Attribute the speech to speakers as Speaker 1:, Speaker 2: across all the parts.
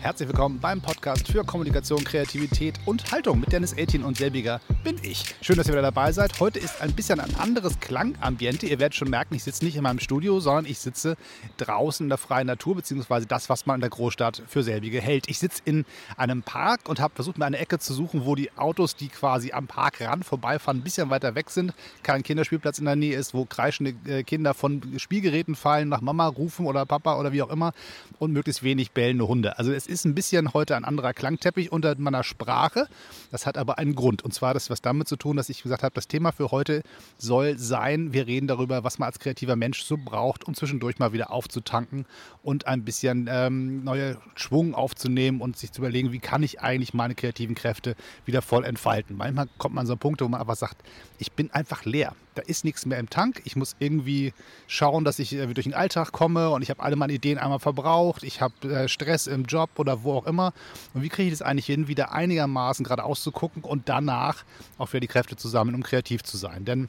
Speaker 1: Herzlich willkommen beim Podcast für Kommunikation, Kreativität und Haltung mit Dennis Eltin und selbiger bin ich. Schön, dass ihr wieder dabei seid. Heute ist ein bisschen ein anderes Klangambiente. Ihr werdet schon merken, ich sitze nicht in meinem Studio, sondern ich sitze draußen in der freien Natur, beziehungsweise das, was man in der Großstadt für selbige hält. Ich sitze in einem Park und habe versucht, mir eine Ecke zu suchen, wo die Autos, die quasi am Parkrand vorbeifahren, ein bisschen weiter weg sind, kein Kinderspielplatz in der Nähe ist, wo kreischende äh, Kinder von Spielgeräten fallen, nach Mama rufen oder Papa oder wie auch immer und möglichst wenig bellende Hunde. Also es ist ein bisschen heute ein anderer Klangteppich unter meiner Sprache. Das hat aber einen Grund. Und zwar das was damit zu tun, dass ich gesagt habe, das Thema für heute soll sein, wir reden darüber, was man als kreativer Mensch so braucht, um zwischendurch mal wieder aufzutanken und ein bisschen ähm, neue Schwung aufzunehmen und sich zu überlegen, wie kann ich eigentlich meine kreativen Kräfte wieder voll entfalten. Manchmal kommt man so an Punkte, wo man einfach sagt, ich bin einfach leer da ist nichts mehr im Tank. Ich muss irgendwie schauen, dass ich äh, durch den Alltag komme und ich habe alle meine Ideen einmal verbraucht. Ich habe äh, Stress im Job oder wo auch immer. Und wie kriege ich das eigentlich hin, wieder einigermaßen gerade auszugucken und danach auch wieder die Kräfte zusammen, um kreativ zu sein? Denn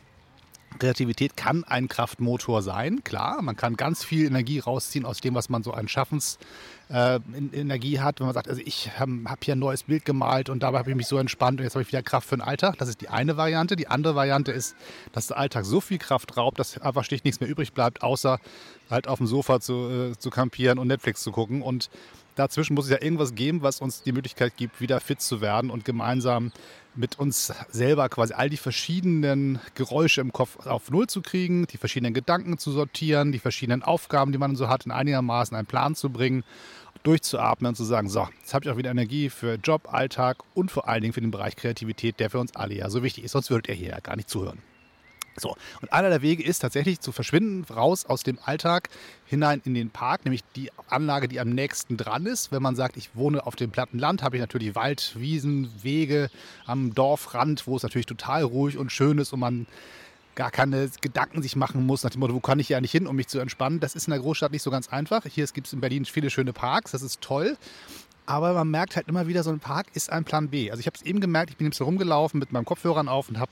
Speaker 1: Kreativität kann ein Kraftmotor sein, klar. Man kann ganz viel Energie rausziehen aus dem, was man so an Schaffensenergie äh, hat. Wenn man sagt, also ich habe hab hier ein neues Bild gemalt und dabei habe ich mich so entspannt und jetzt habe ich wieder Kraft für den Alltag. Das ist die eine Variante. Die andere Variante ist, dass der Alltag so viel Kraft raubt, dass einfach schlicht nichts mehr übrig bleibt, außer halt auf dem Sofa zu, äh, zu kampieren und Netflix zu gucken. Und dazwischen muss es ja irgendwas geben, was uns die Möglichkeit gibt, wieder fit zu werden und gemeinsam mit uns selber quasi all die verschiedenen Geräusche im Kopf auf Null zu kriegen, die verschiedenen Gedanken zu sortieren, die verschiedenen Aufgaben, die man so hat, in einigermaßen einen Plan zu bringen, durchzuatmen und zu sagen, so, jetzt habe ich auch wieder Energie für Job, Alltag und vor allen Dingen für den Bereich Kreativität, der für uns alle ja so wichtig ist, sonst würdet ihr hier ja gar nicht zuhören. So, und einer der Wege ist tatsächlich zu verschwinden, raus aus dem Alltag, hinein in den Park, nämlich die Anlage, die am nächsten dran ist. Wenn man sagt, ich wohne auf dem platten Land, habe ich natürlich Wald, Wiesen, Wege am Dorfrand, wo es natürlich total ruhig und schön ist und man gar keine Gedanken sich machen muss, nach dem Motto, wo kann ich hier eigentlich hin, um mich zu entspannen. Das ist in der Großstadt nicht so ganz einfach. Hier gibt es in Berlin viele schöne Parks, das ist toll. Aber man merkt halt immer wieder, so ein Park ist ein Plan B. Also ich habe es eben gemerkt, ich bin jetzt rumgelaufen mit meinem Kopfhörern auf und habe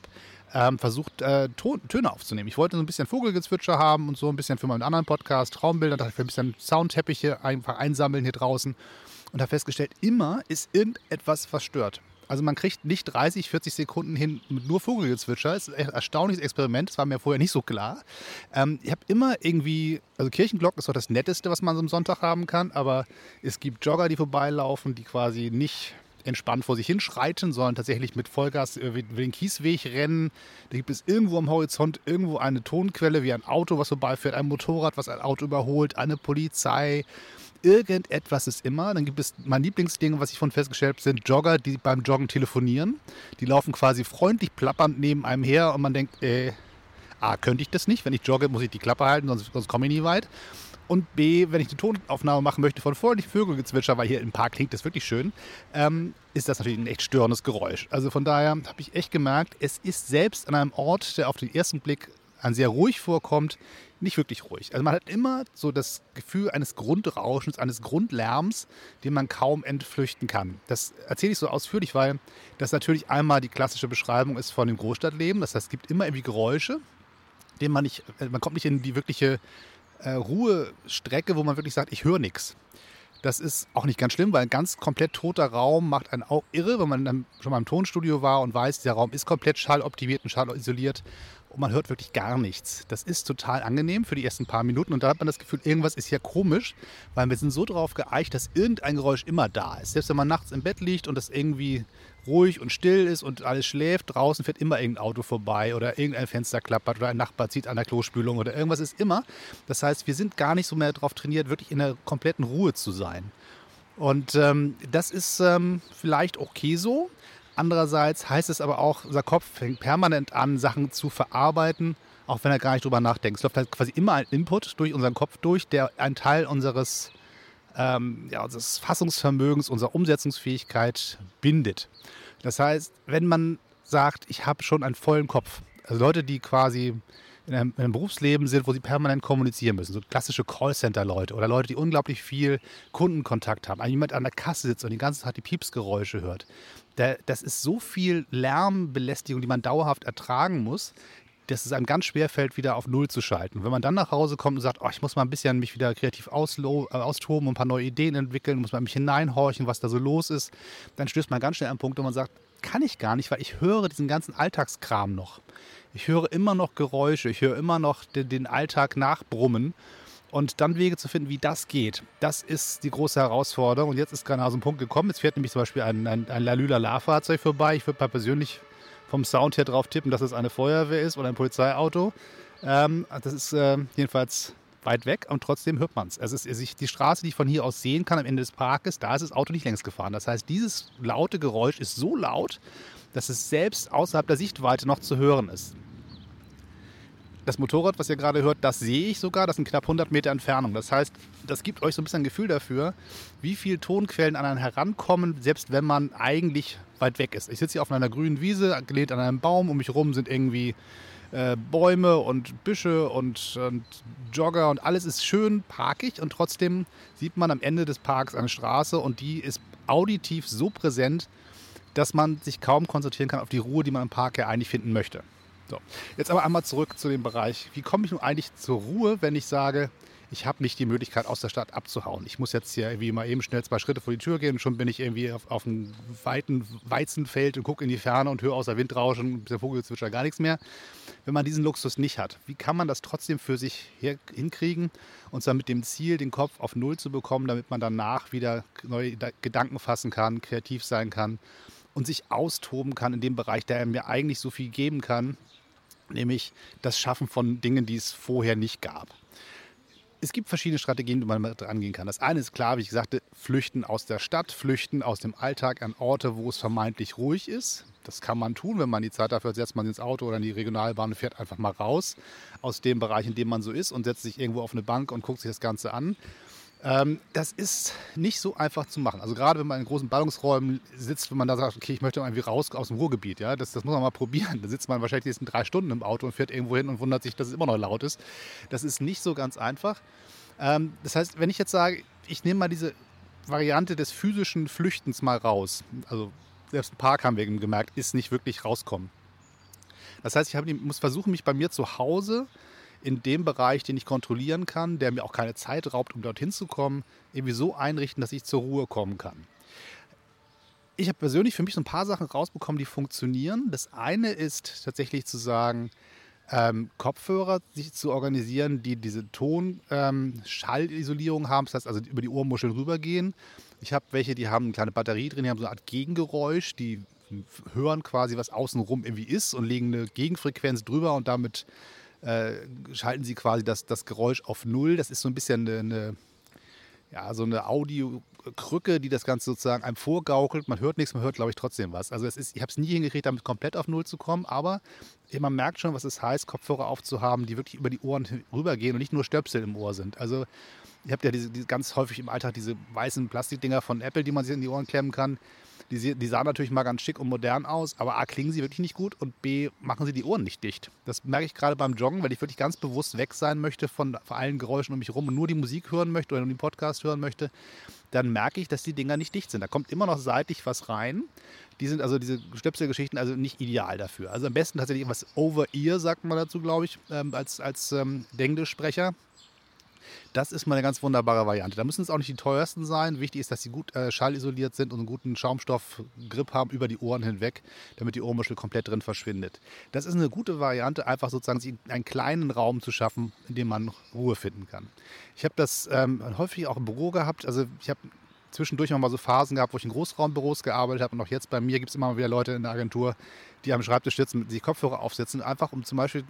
Speaker 1: ähm, versucht, äh, Töne aufzunehmen. Ich wollte so ein bisschen Vogelgezwitscher haben und so ein bisschen für meinen anderen Podcast Traumbilder, dachte ich, ein bisschen Soundteppiche einfach einsammeln hier draußen und habe festgestellt, immer ist irgendetwas verstört. Also man kriegt nicht 30, 40 Sekunden hin mit nur Vogelgezwitscher. Das ist ein erstaunliches Experiment. Das war mir vorher nicht so klar. Ähm, ich habe immer irgendwie, also Kirchenglocken ist doch das Netteste, was man so am Sonntag haben kann. Aber es gibt Jogger, die vorbeilaufen, die quasi nicht entspannt vor sich hinschreiten, sondern tatsächlich mit Vollgas über den Kiesweg rennen. Da gibt es irgendwo am Horizont irgendwo eine Tonquelle, wie ein Auto, was vorbeifährt, ein Motorrad, was ein Auto überholt, eine Polizei. Irgendetwas ist immer. Dann gibt es mein Lieblingsding, was ich von festgestellt habe, sind Jogger, die beim Joggen telefonieren. Die laufen quasi freundlich plappernd neben einem her und man denkt, äh, A, könnte ich das nicht. Wenn ich jogge, muss ich die Klappe halten, sonst, sonst komme ich nie weit. Und B, wenn ich eine Tonaufnahme machen möchte von freundlichen Vögelgezwitscher, weil hier im Park klingt das wirklich schön, ähm, ist das natürlich ein echt störendes Geräusch. Also von daher habe ich echt gemerkt, es ist selbst an einem Ort, der auf den ersten Blick an sehr ruhig vorkommt, nicht wirklich ruhig. Also man hat immer so das Gefühl eines Grundrauschens, eines Grundlärms, den man kaum entflüchten kann. Das erzähle ich so ausführlich, weil das natürlich einmal die klassische Beschreibung ist von dem Großstadtleben. Das heißt, es gibt immer irgendwie Geräusche, denen man nicht, man kommt nicht in die wirkliche äh, Ruhestrecke, wo man wirklich sagt, ich höre nichts. Das ist auch nicht ganz schlimm, weil ein ganz komplett toter Raum macht einen auch irre, wenn man dann schon mal im Tonstudio war und weiß, der Raum ist komplett schalloptimiert und schallisoliert und man hört wirklich gar nichts. Das ist total angenehm für die ersten paar Minuten und da hat man das Gefühl, irgendwas ist hier komisch, weil wir sind so drauf geeicht, dass irgendein Geräusch immer da ist. Selbst wenn man nachts im Bett liegt und das irgendwie ruhig und still ist und alles schläft, draußen fährt immer irgendein Auto vorbei oder irgendein Fenster klappert oder ein Nachbar zieht an der Klospülung oder irgendwas ist immer. Das heißt, wir sind gar nicht so mehr darauf trainiert, wirklich in der kompletten Ruhe zu sein. Und ähm, das ist ähm, vielleicht okay so, Andererseits heißt es aber auch, unser Kopf fängt permanent an, Sachen zu verarbeiten, auch wenn er gar nicht drüber nachdenkt. Es läuft halt quasi immer ein Input durch unseren Kopf durch, der einen Teil unseres, ähm, ja, unseres Fassungsvermögens, unserer Umsetzungsfähigkeit bindet. Das heißt, wenn man sagt, ich habe schon einen vollen Kopf, also Leute, die quasi in einem, in einem, Berufsleben sind, wo sie permanent kommunizieren müssen. So klassische Callcenter-Leute oder Leute, die unglaublich viel Kundenkontakt haben. Ein jemand an der Kasse sitzt und die ganze Zeit die Piepsgeräusche hört. das ist so viel Lärmbelästigung, die man dauerhaft ertragen muss. Dass es einem ganz schwer fällt, wieder auf Null zu schalten. Wenn man dann nach Hause kommt und sagt, oh, ich muss mal ein bisschen mich wieder kreativ äh, austoben und ein paar neue Ideen entwickeln, muss mal mich hineinhorchen, was da so los ist, dann stößt man ganz schnell an einen Punkt, wo man sagt, kann ich gar nicht, weil ich höre diesen ganzen Alltagskram noch. Ich höre immer noch Geräusche, ich höre immer noch den, den Alltag nachbrummen. Und dann Wege zu finden, wie das geht, das ist die große Herausforderung. Und jetzt ist gerade so ein Punkt gekommen. Jetzt fährt nämlich zum Beispiel ein, ein, ein Lalula-La-Fahrzeug vorbei. Ich würde mal persönlich vom Sound her drauf tippen, dass es eine Feuerwehr ist oder ein Polizeiauto. Ähm, das ist äh, jedenfalls weit weg und trotzdem hört man es. Ist die Straße, die ich von hier aus sehen kann am Ende des Parkes, da ist das Auto nicht längst gefahren. Das heißt, dieses laute Geräusch ist so laut, dass es selbst außerhalb der Sichtweite noch zu hören ist. Das Motorrad, was ihr gerade hört, das sehe ich sogar, das sind knapp 100 Meter Entfernung. Das heißt, das gibt euch so ein bisschen ein Gefühl dafür, wie viele Tonquellen an einen herankommen, selbst wenn man eigentlich weit weg ist. Ich sitze hier auf einer grünen Wiese, gelehnt an einem Baum, um mich herum sind irgendwie äh, Bäume und Büsche und, und, Jogger und alles ist schön parkig und trotzdem sieht man am Ende des Parks eine Straße und die ist auditiv so präsent, dass man sich kaum konzentrieren kann auf die Ruhe, die man im Park ja eigentlich finden möchte. So, jetzt aber einmal zurück zu dem Bereich. Wie komme ich nun eigentlich zur Ruhe, wenn ich sage, ich habe nicht die Möglichkeit, aus der Stadt abzuhauen. Ich muss jetzt hier irgendwie mal eben schnell zwei Schritte vor die Tür gehen und schon bin ich irgendwie auf, auf einem weiten Weizenfeld und gucke in die Ferne und höre außer Windrauschen, der Vogelzwitscher, gar nichts mehr. Wenn man diesen Luxus nicht hat, wie kann man das trotzdem für sich hinkriegen und zwar mit dem Ziel, den Kopf auf Null zu bekommen, damit man danach wieder neue Gedanken fassen kann, kreativ sein kann und sich austoben kann in dem Bereich, der mir eigentlich so viel geben kann, nämlich das Schaffen von Dingen, die es vorher nicht gab. Es gibt verschiedene Strategien, die man angehen kann. Das eine ist klar, wie ich sagte, flüchten aus der Stadt, flüchten aus dem Alltag an Orte, wo es vermeintlich ruhig ist. Das kann man tun, wenn man die Zeit dafür hat, setzt man ins Auto oder in die Regionalbahn und fährt einfach mal raus aus dem Bereich, in dem man so ist und setzt sich irgendwo auf eine Bank und guckt sich das Ganze an. Ähm, das ist nicht so einfach zu machen. Also gerade wenn man in großen Ballungsräumen sitzt, wenn man da sagt, okay, ich möchte irgendwie raus aus dem Ruhrgebiet, ja, das, das muss man mal probieren. Da sitzt man wahrscheinlich die nächsten drei Stunden im Auto und fährt irgendwo hin und wundert sich, dass es immer noch laut ist. Das ist nicht so ganz einfach. Ähm, das heißt, wenn ich jetzt sage, ich nehme mal diese Variante des physischen Flüchtens mal raus, also selbst ein Park haben wir gemerkt, ist nicht wirklich rauskommen. Das heißt, ich muss versuchen, mich bei mir zu Hause in dem Bereich, den ich kontrollieren kann, der mir auch keine Zeit raubt, um dorthin zu kommen, irgendwie so einrichten, dass ich zur Ruhe kommen kann. Ich habe persönlich für mich so ein paar Sachen rausbekommen, die funktionieren. Das eine ist tatsächlich zu sagen, ähm, Kopfhörer sich zu organisieren, die diese Ton-Schallisolierung ähm, haben, das heißt also über die Ohrmuscheln rübergehen. Ich habe welche, die haben eine kleine Batterie drin, die haben so eine Art Gegengeräusch, die hören quasi, was außenrum irgendwie ist und legen eine Gegenfrequenz drüber und damit äh, schalten sie quasi das, das Geräusch auf Null. Das ist so ein bisschen eine, eine ja, so eine Audiokrücke, die das Ganze sozusagen einem vorgaukelt. Man hört nichts, man hört, glaube ich, trotzdem was. Also es ist, ich habe es nie hingekriegt, damit komplett auf Null zu kommen, aber man merkt schon, was es heißt, Kopfhörer aufzuhaben, die wirklich über die Ohren rübergehen und nicht nur Stöpsel im Ohr sind. Also ihr habt ja diese, diese ganz häufig im Alltag diese weißen Plastikdinger von Apple, die man sich in die Ohren klemmen kann. Die, die sahen natürlich mal ganz schick und modern aus, aber A, klingen sie wirklich nicht gut und B, machen sie die Ohren nicht dicht. Das merke ich gerade beim Joggen, weil ich wirklich ganz bewusst weg sein möchte von, von allen Geräuschen um mich herum und nur die Musik hören möchte oder nur den Podcast hören möchte. Dann merke ich, dass die Dinger nicht dicht sind. Da kommt immer noch seitlich was rein. Die sind also diese Stöpselgeschichten also nicht ideal dafür. Also am besten tatsächlich was Over-Ear, sagt man dazu, glaube ich, ähm, als, als ähm, Englischsprecher. Das ist mal eine ganz wunderbare Variante. Da müssen es auch nicht die teuersten sein. Wichtig ist, dass sie gut äh, schallisoliert sind und einen guten Schaumstoffgrip haben über die Ohren hinweg, damit die Ohrmuschel komplett drin verschwindet. Das ist eine gute Variante, einfach sozusagen einen kleinen Raum zu schaffen, in dem man Ruhe finden kann. Ich habe das ähm, häufig auch im Büro gehabt. Also ich habe zwischendurch noch mal so Phasen gehabt, wo ich in Großraumbüros gearbeitet habe. Und auch jetzt bei mir gibt es immer wieder Leute in der Agentur, die am Schreibtisch sitzen, sich Kopfhörer aufsetzen, einfach um zum Beispiel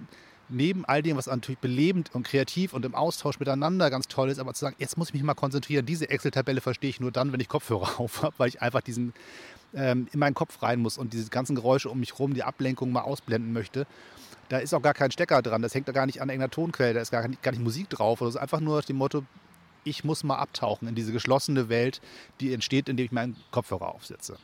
Speaker 1: neben all dem, was natürlich belebend und kreativ und im Austausch miteinander ganz toll ist, aber zu sagen, jetzt muss ich mich mal konzentrieren, diese Excel-Tabelle verstehe ich nur dann, wenn ich Kopfhörer auf habe, weil ich einfach diesen ähm, in meinen Kopf rein muss und diese ganzen Geräusche um mich herum, die Ablenkung mal ausblenden möchte. Da ist auch gar kein Stecker dran, das hängt da gar nicht an irgendeiner Tonquelle, da ist gar nicht, gar nicht Musik drauf. Oder so. einfach nur dem Motto, ich muss mal abtauchen in diese geschlossene Welt, die entsteht, indem ich meinen Kopfhörer aufsetze.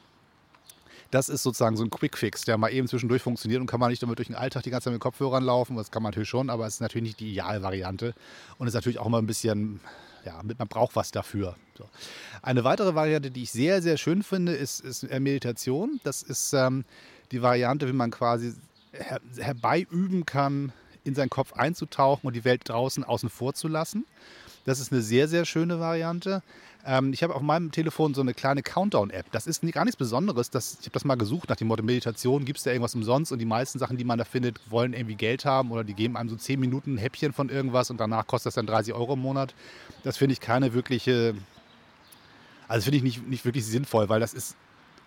Speaker 1: Das ist sozusagen so ein Quick-Fix, der mal eben zwischendurch funktioniert und kann man nicht damit durch den Alltag die ganze Zeit mit Kopfhörern laufen. Das kann man natürlich schon, aber es ist natürlich nicht die Idealvariante und ist natürlich auch immer ein bisschen, ja, man braucht was dafür. So. Eine weitere Variante, die ich sehr, sehr schön finde, ist, ist Meditation. Das ist ähm, die Variante, wie man quasi her herbeiüben kann, in seinen Kopf einzutauchen und die Welt draußen außen vor zu lassen. Das ist eine sehr, sehr schöne Variante. Ähm, ich habe auf meinem Telefon so eine kleine Countdown-App. Das ist gar nichts Besonderes. Das, ich habe das mal gesucht nach dem Motto Meditation. Gibt es da irgendwas umsonst? Und die meisten Sachen, die man da findet, wollen irgendwie Geld haben oder die geben einem so 10 Minuten ein Häppchen von irgendwas und danach kostet das dann 30 Euro im Monat. Das finde ich keine wirkliche, also finde ich nicht, nicht wirklich sinnvoll, weil das ist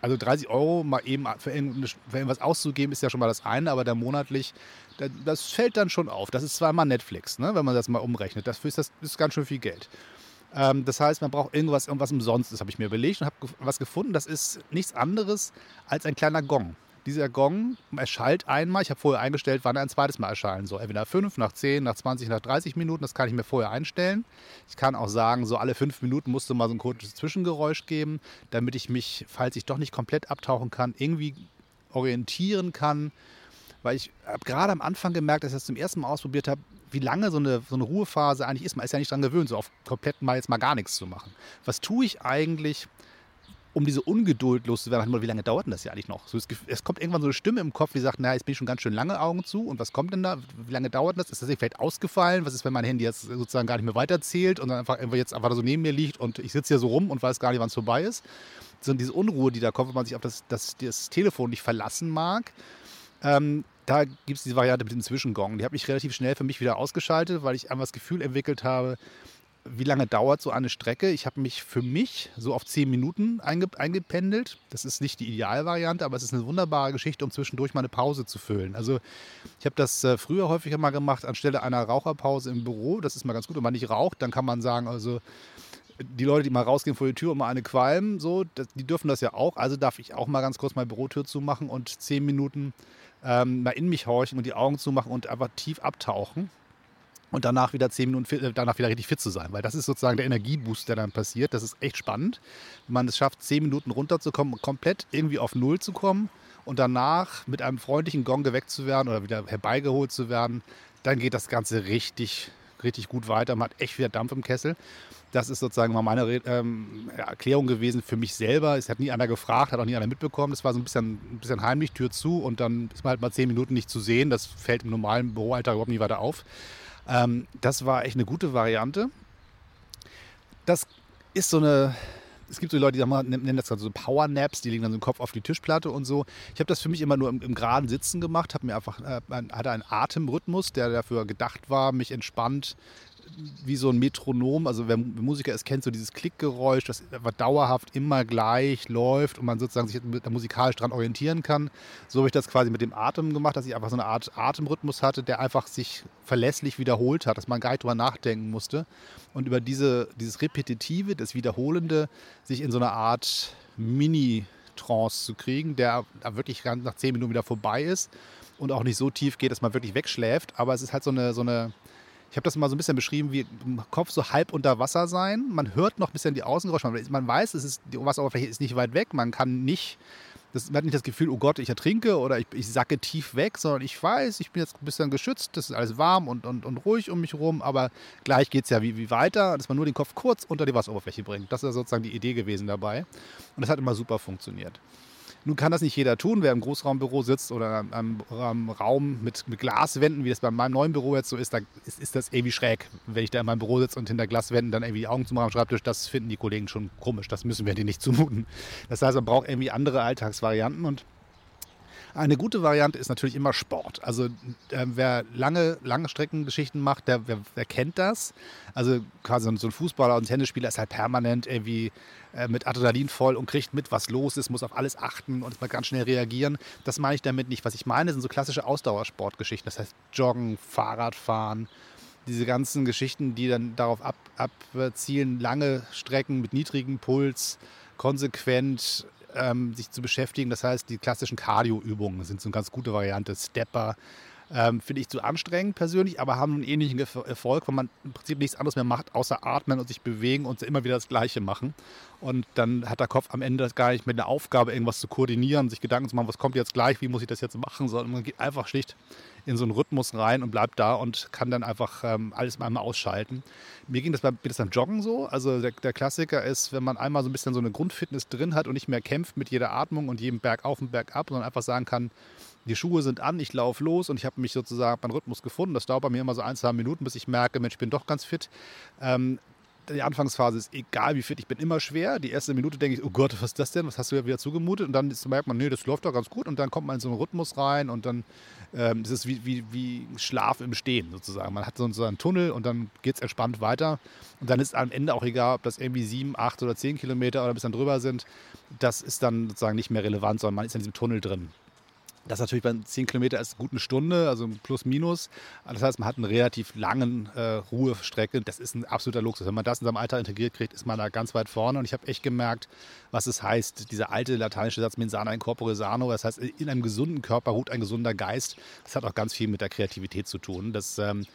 Speaker 1: also 30 Euro mal eben für, irgendwas auszugeben, ist ja schon mal das eine, aber der monatlich, das fällt dann schon auf. Das ist zweimal Netflix, ne, wenn man das mal umrechnet. Dafür ist das ist ganz schön viel Geld. Ähm, das heißt, man braucht irgendwas, irgendwas umsonst. Das habe ich mir überlegt und habe was gefunden. Das ist nichts anderes als ein kleiner Gong. Dieser Gong erschallt einmal. Ich habe vorher eingestellt, wann er ein zweites Mal erschallen soll. Entweder nach 5, nach 10, nach 20, nach 30 Minuten. Das kann ich mir vorher einstellen. Ich kann auch sagen, so alle 5 Minuten musste mal so ein kurzes Zwischengeräusch geben, damit ich mich, falls ich doch nicht komplett abtauchen kann, irgendwie orientieren kann. Weil ich habe gerade am Anfang gemerkt, dass ich das zum ersten Mal ausprobiert habe, wie lange so eine, so eine Ruhephase eigentlich ist. Man ist ja nicht daran gewöhnt, so auf komplett mal jetzt mal gar nichts zu machen. Was tue ich eigentlich, um diese Ungeduld loszuwerden, wie lange dauert denn das ja eigentlich noch? So, es, es, kommt irgendwann so eine Stimme im Kopf, die sagt, naja, jetzt bin ich schon ganz schön lange Augen zu und was kommt denn da? Wie lange dauert das? Ist das vielleicht ausgefallen? Was ist, wenn mein Handy jetzt sozusagen gar nicht mehr weiterzählt und dann einfach jetzt einfach so neben mir liegt und ich sitze hier so rum und weiß gar nicht, wann es vorbei ist? So diese Unruhe, die da kommt, wenn man sich auf das, das, das Telefon nicht verlassen mag. Ähm, da gibt es diese Variante mit dem Zwischengong. Die habe ich relativ schnell für mich wieder ausgeschaltet, weil ich einfach das Gefühl entwickelt habe, wie lange dauert so eine Strecke? Ich habe mich für mich so auf zehn Minuten einge eingependelt. Das ist nicht die Idealvariante, aber es ist eine wunderbare Geschichte, um zwischendurch mal eine Pause zu füllen. Also ich habe das äh, früher häufiger mal gemacht anstelle einer Raucherpause im Büro. Das ist mal ganz gut, wenn man nicht raucht, dann kann man sagen, also die Leute, die mal rausgehen vor die Tür und mal eine qualmen, so, die dürfen das ja auch. Also darf ich auch mal ganz kurz meine Bürotür zumachen und zehn Minuten ähm, mal in mich horchen und die Augen zumachen und einfach tief abtauchen und danach wieder zehn Minuten äh, danach wieder richtig fit zu sein, weil das ist sozusagen der Energieboost, der dann passiert. Das ist echt spannend, wenn man es schafft, zehn Minuten runterzukommen und komplett irgendwie auf Null zu kommen und danach mit einem freundlichen Gong geweckt zu werden oder wieder herbeigeholt zu werden, dann geht das Ganze richtig, richtig gut weiter. Man hat echt wieder Dampf im Kessel. Das ist sozusagen mal meine ähm, Erklärung gewesen für mich selber. Es hat nie einer gefragt, hat auch nie einer mitbekommen. Das war so ein bisschen, ein bisschen heimlich, Tür zu und dann ist man halt mal zehn Minuten nicht zu sehen. Das fällt im normalen Büroalltag überhaupt nie weiter auf. Ähm, das war echt eine gute Variante. Das ist so eine, es gibt so Leute, die nennen das so Power Naps, die legen dann so den Kopf auf die Tischplatte und so. Ich habe das für mich immer nur im, im geraden Sitzen gemacht, mir einfach äh, hatte einen Atemrhythmus, der dafür gedacht war, mich entspannt wie so ein Metronom, also wer Musiker ist, kennt so dieses Klickgeräusch, das dauerhaft immer gleich läuft und man sozusagen sich musikalisch dran orientieren kann. So habe ich das quasi mit dem Atem gemacht, dass ich einfach so eine Art Atemrhythmus hatte, der einfach sich verlässlich wiederholt hat, dass man gar nicht drüber nachdenken musste. Und über diese, dieses Repetitive, das Wiederholende, sich in so eine Art Mini-Trance zu kriegen, der wirklich nach zehn Minuten wieder vorbei ist und auch nicht so tief geht, dass man wirklich wegschläft. Aber es ist halt so eine, so eine ich habe das mal so ein bisschen beschrieben, wie im Kopf so halb unter Wasser sein. Man hört noch ein bisschen die Außengeräusche. Man weiß, es ist, die Wasseroberfläche ist nicht weit weg. Man kann nicht, das, man hat nicht das Gefühl, oh Gott, ich ertrinke oder ich, ich sacke tief weg, sondern ich weiß, ich bin jetzt ein bisschen geschützt, das ist alles warm und, und, und ruhig um mich herum, aber gleich geht es ja wie, wie weiter, dass man nur den Kopf kurz unter die Wasseroberfläche bringt. Das ist sozusagen die Idee gewesen dabei. Und das hat immer super funktioniert. Nun kann das nicht jeder tun, wer im Großraumbüro sitzt oder in einem Raum mit, mit, Glaswänden, wie das bei meinem neuen Büro jetzt so ist, da ist, ist, das irgendwie schräg. Wenn ich da in meinem Büro sitze und hinter Glaswänden dann irgendwie die Augen zumache am Schreibtisch, das finden die Kollegen schon komisch. Das müssen wir denen nicht zumuten. Das heißt, man braucht irgendwie andere Alltagsvarianten und eine gute Variante ist natürlich immer Sport. Also äh, wer lange, lange Streckengeschichten macht, der, der, der, kennt das. Also quasi so ein Fußballer und Tennisspieler ist halt permanent irgendwie äh, mit Adrenalin voll und kriegt mit, was los ist, muss auf alles achten und mal ganz schnell reagieren. Das meine ich damit nicht. Was ich meine, sind so klassische Ausdauersportgeschichten. Das heißt Joggen, Fahrradfahren, diese ganzen Geschichten, die dann darauf ab, abzielen, lange Strecken mit niedrigem Puls, konsequent ähm, sich zu beschäftigen. Das heißt, die klassischen Cardio-Übungen sind so eine ganz gute Variante. Stepper ähm, finde ich zu anstrengend persönlich, aber haben einen ähnlichen Erfolg, weil man im Prinzip nichts anderes mehr macht, außer atmen und sich bewegen und immer wieder das Gleiche machen. Und dann hat der Kopf am Ende gar nicht mit der Aufgabe, irgendwas zu koordinieren, sich Gedanken zu machen, was kommt jetzt gleich, wie muss ich das jetzt machen, sondern man geht einfach schlicht in so einen Rhythmus rein und bleibt da und kann dann einfach ähm, alles einmal ausschalten. Mir ging das beim, das beim Joggen so. Also der, der, Klassiker ist, wenn man einmal so ein bisschen so eine Grundfitness drin hat und nicht mehr kämpft mit jeder Atmung und jedem Berg auf und Berg ab, sondern einfach sagen kann, die Schuhe sind an, ich laufe los und ich habe mich sozusagen meinen Rhythmus gefunden. Das dauert bei mir immer so ein, zwei Minuten, bis ich merke, Mensch, ich bin doch ganz fit. Ähm, die Anfangsphase ist egal, wie fit ich bin, immer schwer. Die erste Minute denke ich, oh Gott, was ist das denn? Was hast du ja wieder zugemutet? Und dann merkt man, nee, das läuft doch ganz gut. Und dann kommt man in so einen Rhythmus rein und dann ähm, ist es wie, wie, wie Schlaf im Stehen sozusagen. Man hat so einen Tunnel und dann geht es entspannt weiter. Und dann ist am Ende auch egal, ob das irgendwie sieben, acht oder zehn Kilometer oder bis dann drüber sind. Das ist dann sozusagen nicht mehr relevant, sondern man ist in diesem Tunnel drin. Das natürlich bei 10 Kilometer ist gut Stunde, also plus minus. Das heißt, man hat eine relativ langen äh, Ruhestrecke. Das ist ein absoluter Luxus. Wenn man das in seinem Alltag integriert kriegt, ist man da ganz weit vorne. Und ich habe echt gemerkt, was es heißt, dieser alte lateinische Satz mensana in corpore sano. Das heißt, in einem gesunden Körper ruht ein gesunder Geist. Das hat auch ganz viel mit der Kreativität zu tun. Das, ähm,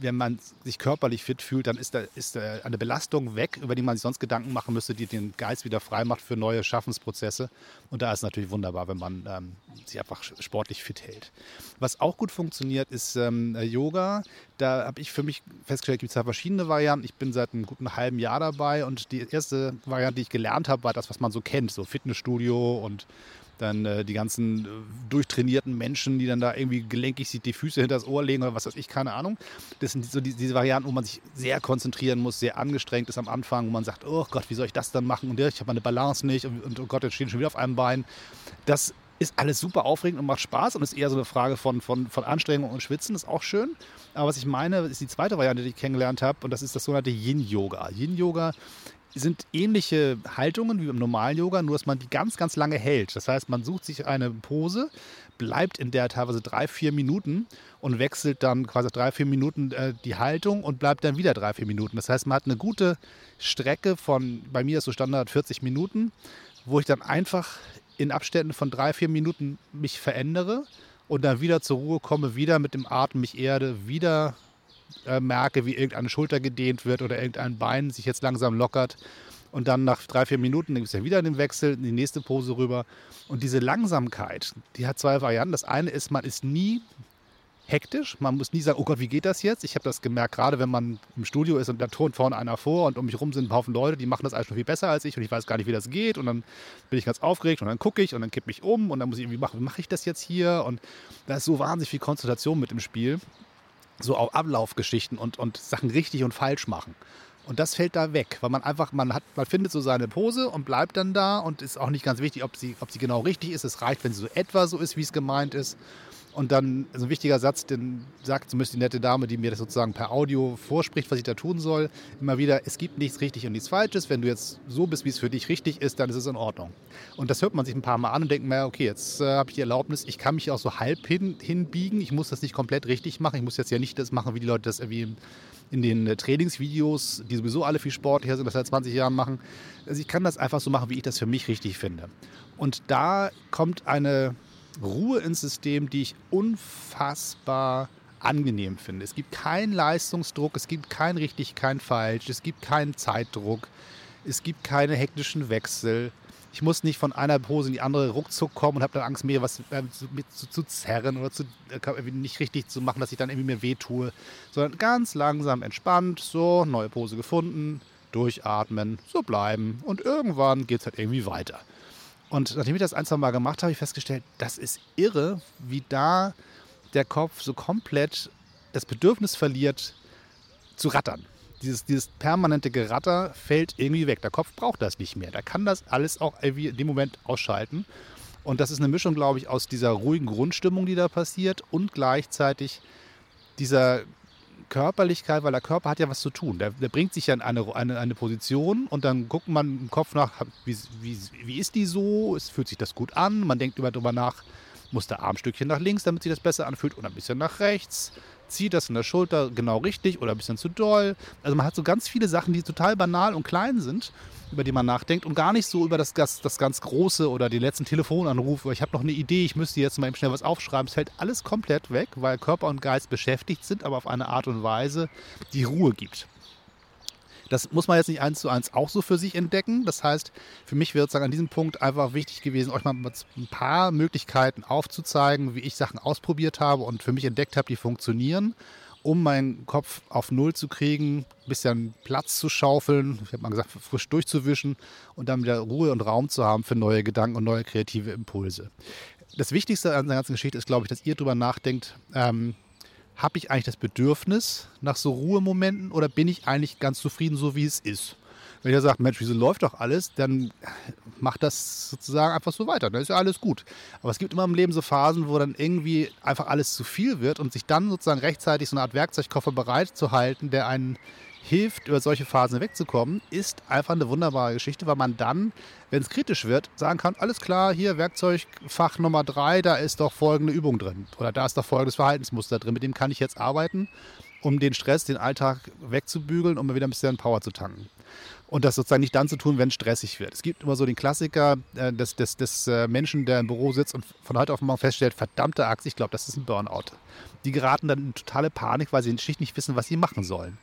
Speaker 1: wenn man sich körperlich fit fühlt, dann ist, da, ist da eine Belastung weg, über die man sich sonst Gedanken machen müsste, die den Geist wieder frei macht für neue Schaffensprozesse. Und da ist es natürlich wunderbar, wenn man ähm, sich einfach sportlich fit hält. Was auch gut funktioniert, ist ähm, Yoga. Da habe ich für mich festgestellt, gibt es da verschiedene Varianten. Ich bin seit einem guten halben Jahr dabei und die erste Variante, die ich gelernt habe, war das, was man so kennt, so Fitnessstudio und dann äh, die ganzen äh, durchtrainierten Menschen, die dann da irgendwie gelenkig sich die Füße hinter das Ohr legen oder was weiß ich, keine Ahnung. Das sind so die, diese Varianten, wo man sich sehr konzentrieren muss, sehr angestrengt ist am Anfang, wo man sagt, oh Gott, wie soll ich das dann machen? Und ich habe meine Balance nicht und, und oh Gott, jetzt stehen schon wieder auf einem Bein. Das ist alles super aufregend und macht Spaß und ist eher so eine Frage von, von, von Anstrengung und Schwitzen, ist auch schön. Aber was ich meine, ist die zweite Variante, die ich kennengelernt habe und das ist das sogenannte Yin-Yoga. Yin-Yoga sind ähnliche Haltungen wie beim normalen Yoga, nur dass man die ganz, ganz lange hält. Das heißt, man sucht sich eine Pose, bleibt in der teilweise drei, vier Minuten und wechselt dann quasi drei, vier Minuten äh, die Haltung und bleibt dann wieder drei, vier Minuten. Das heißt, man hat eine gute Strecke von, bei mir ist so Standard 40 Minuten, wo ich dann einfach in Abständen von drei, vier Minuten mich verändere und dann wieder zur Ruhe komme, wieder mit dem Atem mich erde, wieder äh, merke, wie irgendeine Schulter gedehnt wird oder irgendein Bein sich jetzt langsam lockert. Und dann nach drei, vier Minuten gibt es ja wieder den Wechsel in die nächste Pose rüber. Und diese Langsamkeit, die hat zwei Varianten. Das eine ist, man ist nie hektisch. Man muss nie sagen, oh Gott, wie geht das jetzt? Ich habe das gemerkt, gerade wenn man im Studio ist und da turnt vorne einer vor und um mich rum sind ein Haufen Leute, die machen das alles schon viel besser als ich und ich weiß gar nicht, wie das geht. Und dann bin ich ganz aufgeregt und dann gucke ich und dann kippe ich um und dann muss ich irgendwie machen, wie mache ich das jetzt hier? Und da ist so wahnsinnig viel Konzentration mit im Spiel. So auch Ablaufgeschichten und, und Sachen richtig und falsch machen. Und das fällt da weg, weil man einfach, man hat, man findet so seine Pose und bleibt dann da und ist auch nicht ganz wichtig, ob sie, ob sie genau richtig ist. Es reicht, wenn sie so etwa so ist, wie es gemeint ist. Und dann so ein wichtiger Satz, den sagt zumindest die nette Dame, die mir das sozusagen per Audio vorspricht, was ich da tun soll, immer wieder, es gibt nichts richtig und nichts Falsches. Wenn du jetzt so bist, wie es für dich richtig ist, dann ist es in Ordnung. Und das hört man sich ein paar Mal an und denkt mir, okay, jetzt äh, habe ich die Erlaubnis, ich kann mich auch so halb hin, hinbiegen. Ich muss das nicht komplett richtig machen. Ich muss jetzt ja nicht das machen, wie die Leute das irgendwie in den äh, Trainingsvideos, die sowieso alle viel sportlicher sind, das seit 20 Jahren machen. Also ich kann das einfach so machen, wie ich das für mich richtig finde. Und da kommt eine Ruhe ins System, die ich unfassbar angenehm finde. Es gibt keinen Leistungsdruck, es gibt kein richtig, kein falsch, es gibt keinen Zeitdruck, es gibt keine hektischen Wechsel. Ich muss nicht von einer Pose in die andere ruckzuck kommen und habe dann Angst, mir was äh, zu, zu, zerren oder zu, äh, nicht richtig zu machen, dass ich dann irgendwie mir wehtue, sondern ganz langsam entspannt, so, neue Pose gefunden, durchatmen, so bleiben und irgendwann geht es halt irgendwie weiter. Und nachdem ich das ein, zwei Mal gemacht habe, habe ich festgestellt, das ist irre, wie da der Kopf so komplett das Bedürfnis verliert, zu rattern. Dieses, dieses permanente Geratter fällt irgendwie weg. Der Kopf braucht das nicht mehr. Der kann das alles auch irgendwie in dem Moment ausschalten. Und das ist eine Mischung, glaube ich, aus dieser ruhigen Grundstimmung, die da passiert und gleichzeitig dieser Körperlichkeit, weil der Körper hat ja was zu tun. Der, der bringt sich ja in eine, eine, eine, Position und dann guckt man im Kopf nach, wie, wie, wie ist die so? Es fühlt sich das gut an? Man denkt über, darüber nach, muss der Armstückchen nach links, damit sich das besser anfühlt oder ein bisschen nach rechts? Zieht das in der Schulter genau richtig oder ein bisschen zu doll? Also man hat so ganz viele Sachen, die total banal und klein sind über die man nachdenkt und gar nicht so über das, das, das ganz Große oder die letzten Telefonanrufe. Ich habe noch eine Idee, ich müsste jetzt mal eben schnell was aufschreiben. Es fällt alles komplett weg, weil Körper und Geist beschäftigt sind, aber auf eine Art und Weise, die Ruhe gibt. Das muss man jetzt nicht eins zu eins auch so für sich entdecken. Das heißt, für mich wird es an diesem Punkt einfach wichtig gewesen, euch mal ein paar Möglichkeiten aufzuzeigen, wie ich Sachen ausprobiert habe und für mich entdeckt habe, die funktionieren um meinen Kopf auf Null zu kriegen, ein bisschen Platz zu schaufeln, ich habe mal gesagt, frisch durchzuwischen und dann wieder Ruhe und Raum zu haben für neue Gedanken und neue kreative Impulse. das Wichtigste an der ganzen Geschichte ist, glaube ich, dass ihr darüber nachdenkt, ähm, habe ich eigentlich das Bedürfnis nach so Ruhemomenten oder bin ich eigentlich ganz zufrieden, so wie es ist? Wenn ihr sagt, Mensch, wieso läuft doch alles, dann macht das sozusagen einfach so weiter. Dann ist ja alles gut. Aber es gibt immer im Leben so Phasen, wo dann irgendwie einfach alles zu viel wird und sich dann sozusagen rechtzeitig so eine Art Werkzeugkoffer bereit zu halten, der einen hilft, über solche Phasen wegzukommen, ist einfach eine wunderbare Geschichte, weil man dann, wenn es kritisch wird, sagen kann, alles klar, hier Werkzeugfach Nummer drei, da ist doch folgende Übung drin oder da ist doch folgendes Verhaltensmuster drin, mit dem kann ich jetzt arbeiten, um den Stress, den Alltag wegzubügeln, um mir wieder ein bisschen Power zu tanken. Und das sozusagen nicht dann zu tun, wenn es stressig wird. Es gibt immer so den Klassiker äh, des, des, des äh, Menschen, der im Büro sitzt und von heute auf morgen feststellt, verdammte Axt, ich glaube, das ist ein Burnout. Die geraten dann in totale Panik, weil sie schlicht nicht wissen, was sie machen sollen.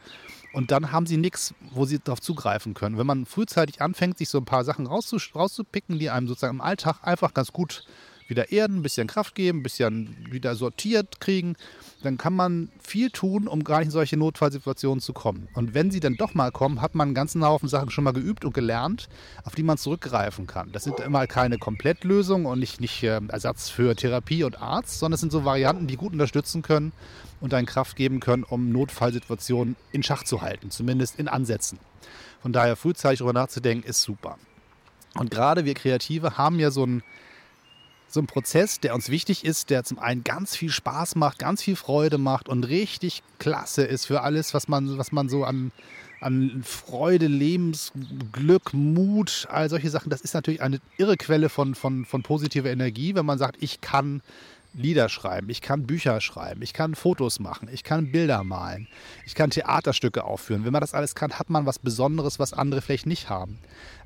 Speaker 1: Und dann haben sie nichts, wo sie darauf zugreifen können. Wenn man frühzeitig anfängt, sich so ein paar Sachen rauszupicken, die einem sozusagen im Alltag einfach ganz gut wieder erden, ein bisschen Kraft geben, ein bisschen wieder sortiert kriegen, dann kann man viel tun, um gar nicht in solche Notfallsituationen zu kommen. Und wenn sie dann doch mal kommen, hat man einen ganzen Haufen Sachen schon mal geübt und gelernt, auf die man zurückgreifen kann. Das sind immer keine Komplettlösungen und nicht, nicht äh, Ersatz für Therapie und Arzt, sondern es sind so Varianten, die gut unterstützen können und einen Kraft geben können, um Notfallsituationen in Schach zu halten, zumindest in Ansätzen. Von daher frühzeitig darüber nachzudenken, ist super. Und gerade wir Kreative haben ja so einen so ein Prozess, der uns wichtig ist, der zum einen ganz viel Spaß macht, ganz viel Freude macht und richtig klasse ist für alles, was man, was man so an, an Freude, Lebensglück, Mut, all solche Sachen. Das ist natürlich eine irre Quelle von, von, von positiver Energie, wenn man sagt, ich kann Lieder schreiben, ich kann Bücher schreiben, ich kann Fotos machen, ich kann Bilder malen, ich kann Theaterstücke aufführen. Wenn man das alles kann, hat man was Besonderes, was andere vielleicht nicht haben.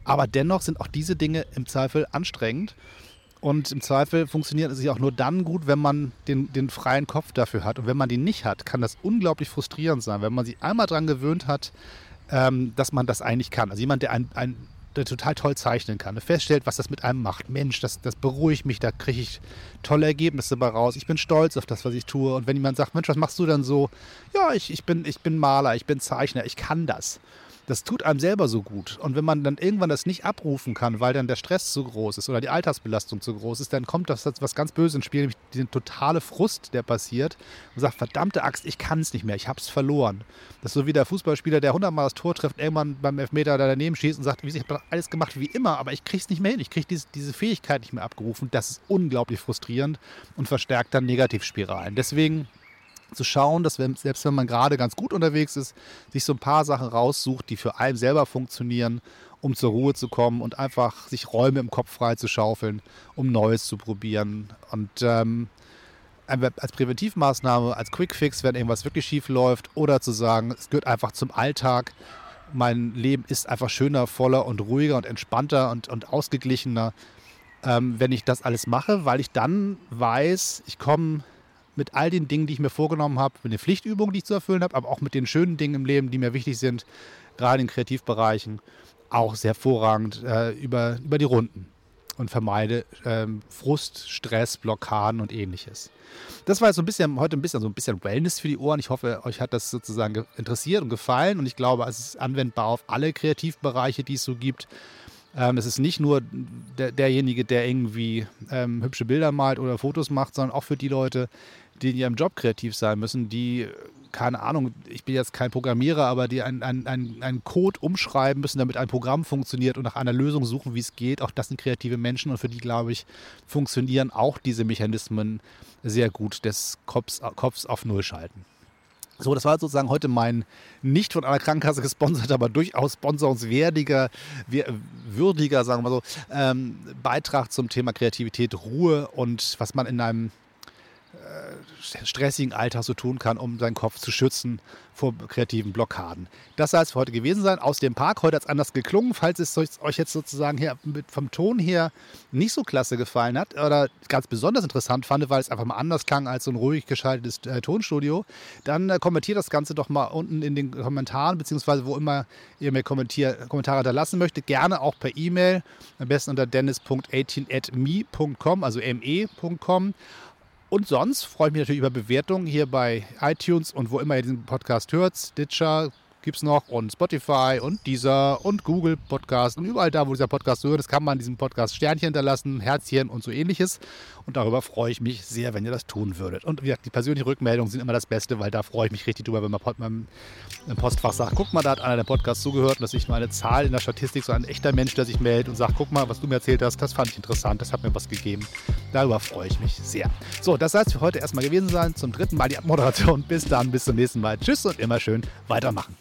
Speaker 1: Aber dennoch sind auch diese Dinge im Zweifel anstrengend. Und im Zweifel funktioniert es auch nur dann gut, wenn man den, den freien Kopf dafür hat. Und wenn man den nicht hat, kann das unglaublich frustrierend sein, wenn man sich einmal daran gewöhnt hat, ähm, dass man das eigentlich kann. Also jemand, der, ein, ein, der total toll zeichnen kann, der feststellt, was das mit einem macht. Mensch, das, das beruhigt mich, da kriege ich tolle Ergebnisse dabei raus. Ich bin stolz auf das, was ich tue. Und wenn jemand sagt, Mensch, was machst du dann so? Ja, ich, ich, bin, ich bin Maler, ich bin Zeichner, ich kann das das tut einem selber so gut. Und wenn man dann irgendwann das nicht abrufen kann, weil dann der Stress zu groß ist oder die Alltagsbelastung zu groß ist, dann kommt das was ganz Böses ins Spiel, nämlich den totale Frust, der passiert und sagt, verdammte Axt, ich kann es nicht mehr, ich habe es verloren. Das ist so wie der Fußballspieler, der hundertmal das Tor trifft, irgendwann beim Elfmeter da daneben schießt und sagt, ich habe alles gemacht wie immer, aber ich kriege es nicht mehr hin, ich kriege diese, diese Fähigkeit nicht mehr abgerufen. Das ist unglaublich frustrierend und verstärkt dann Negativspiralen. Deswegen zu schauen, dass wenn, selbst wenn man gerade ganz gut unterwegs ist, sich so ein paar Sachen raussucht, die für einen selber funktionieren, um zur Ruhe zu kommen und einfach sich Räume im Kopf frei zu schaufeln, um Neues zu probieren. Und ähm, als Präventivmaßnahme, als Quickfix, wenn irgendwas wirklich schief läuft, oder zu sagen, es gehört einfach zum Alltag. Mein Leben ist einfach schöner, voller und ruhiger und entspannter und, und ausgeglichener, ähm, wenn ich das alles mache, weil ich dann weiß, ich komme mit all den Dingen, die ich mir vorgenommen habe, mit den Pflichtübungen, die ich zu erfüllen habe, aber auch mit den schönen Dingen im Leben, die mir wichtig sind, gerade in Kreativbereichen, auch sehr hervorragend äh, über, über die Runden und vermeide ähm, Frust, Stress, Blockaden und ähnliches. Das war jetzt so ein bisschen heute ein bisschen so ein bisschen Wellness für die Ohren. Ich hoffe, euch hat das sozusagen interessiert und gefallen und ich glaube, es ist anwendbar auf alle Kreativbereiche, die es so gibt. Ähm, es ist nicht nur der, derjenige, der irgendwie ähm, hübsche Bilder malt oder Fotos macht, sondern auch für die Leute, die in ihrem Job kreativ sein müssen, die, keine Ahnung, ich bin jetzt kein Programmierer, aber die einen ein, ein Code umschreiben müssen, damit ein Programm funktioniert und nach einer Lösung suchen, wie es geht. Auch das sind kreative Menschen und für die, glaube ich, funktionieren auch diese Mechanismen sehr gut des Kopfs, Kopfs auf Null schalten. So, das war sozusagen heute mein nicht von einer Krankenkasse gesponsert, aber durchaus sponsorenswürdiger, würdiger, sagen wir mal so, ähm, Beitrag zum Thema Kreativität, Ruhe und was man in einem äh, stressigen Alltag so tun kann, um seinen Kopf zu schützen vor kreativen Blockaden. Das soll es für heute gewesen sein. Aus dem Park. Heute hat es anders geklungen. Falls es euch jetzt sozusagen hier vom Ton her nicht so klasse gefallen hat oder ganz besonders interessant fand, weil es einfach mal anders klang als so ein ruhig geschaltetes äh, Tonstudio, dann äh, kommentiert das Ganze doch mal unten in den Kommentaren, beziehungsweise wo immer ihr mir Kommentare hinterlassen möchtet. Gerne auch per E-Mail. Am besten unter dennis.18at.me.com, also me.com. Und sonst freue ich mich natürlich über Bewertungen hier bei iTunes und wo immer ihr diesen Podcast hört. Stitcher gibt es noch und Spotify und Deezer und Google Podcast und überall da, wo dieser Podcast hört, kann man diesem Podcast Sternchen hinterlassen, Herzchen und so ähnliches. Und darüber freue ich mich sehr, wenn ihr das tun würdet. Und wie gesagt, die persönlichen Rückmeldungen sind immer das Beste, weil da freue ich mich richtig drüber, wenn man im Postfach sagt, guck mal, da hat einer der Podcast zugehört und das ist nicht nur eine Zahl in der Statistik, so ein echter Mensch, der sich meldet und sagt, guck mal, was du mir erzählt hast, das fand ich interessant, das hat mir was gegeben. Darüber freue ich mich sehr. So, das soll es für heute erstmal gewesen sein. Zum dritten Mal die Moderation. Bis dann, bis zum nächsten Mal. Tschüss und immer schön weitermachen.